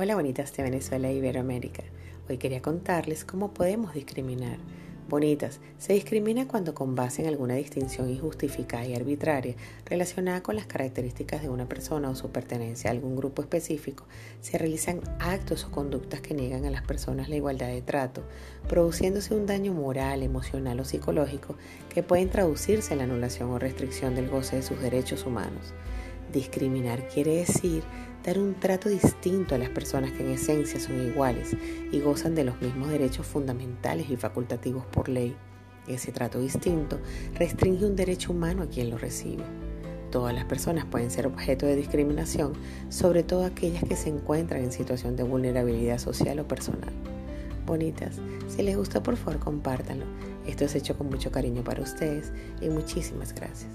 Hola bonitas de Venezuela e Iberoamérica. Hoy quería contarles cómo podemos discriminar. Bonitas, se discrimina cuando con base en alguna distinción injustificada y arbitraria relacionada con las características de una persona o su pertenencia a algún grupo específico, se realizan actos o conductas que niegan a las personas la igualdad de trato, produciéndose un daño moral, emocional o psicológico que pueden traducirse en la anulación o restricción del goce de sus derechos humanos. Discriminar quiere decir dar un trato distinto a las personas que en esencia son iguales y gozan de los mismos derechos fundamentales y facultativos por ley. Ese trato distinto restringe un derecho humano a quien lo recibe. Todas las personas pueden ser objeto de discriminación, sobre todo aquellas que se encuentran en situación de vulnerabilidad social o personal. Bonitas, si les gusta por favor compártanlo. Esto es hecho con mucho cariño para ustedes y muchísimas gracias.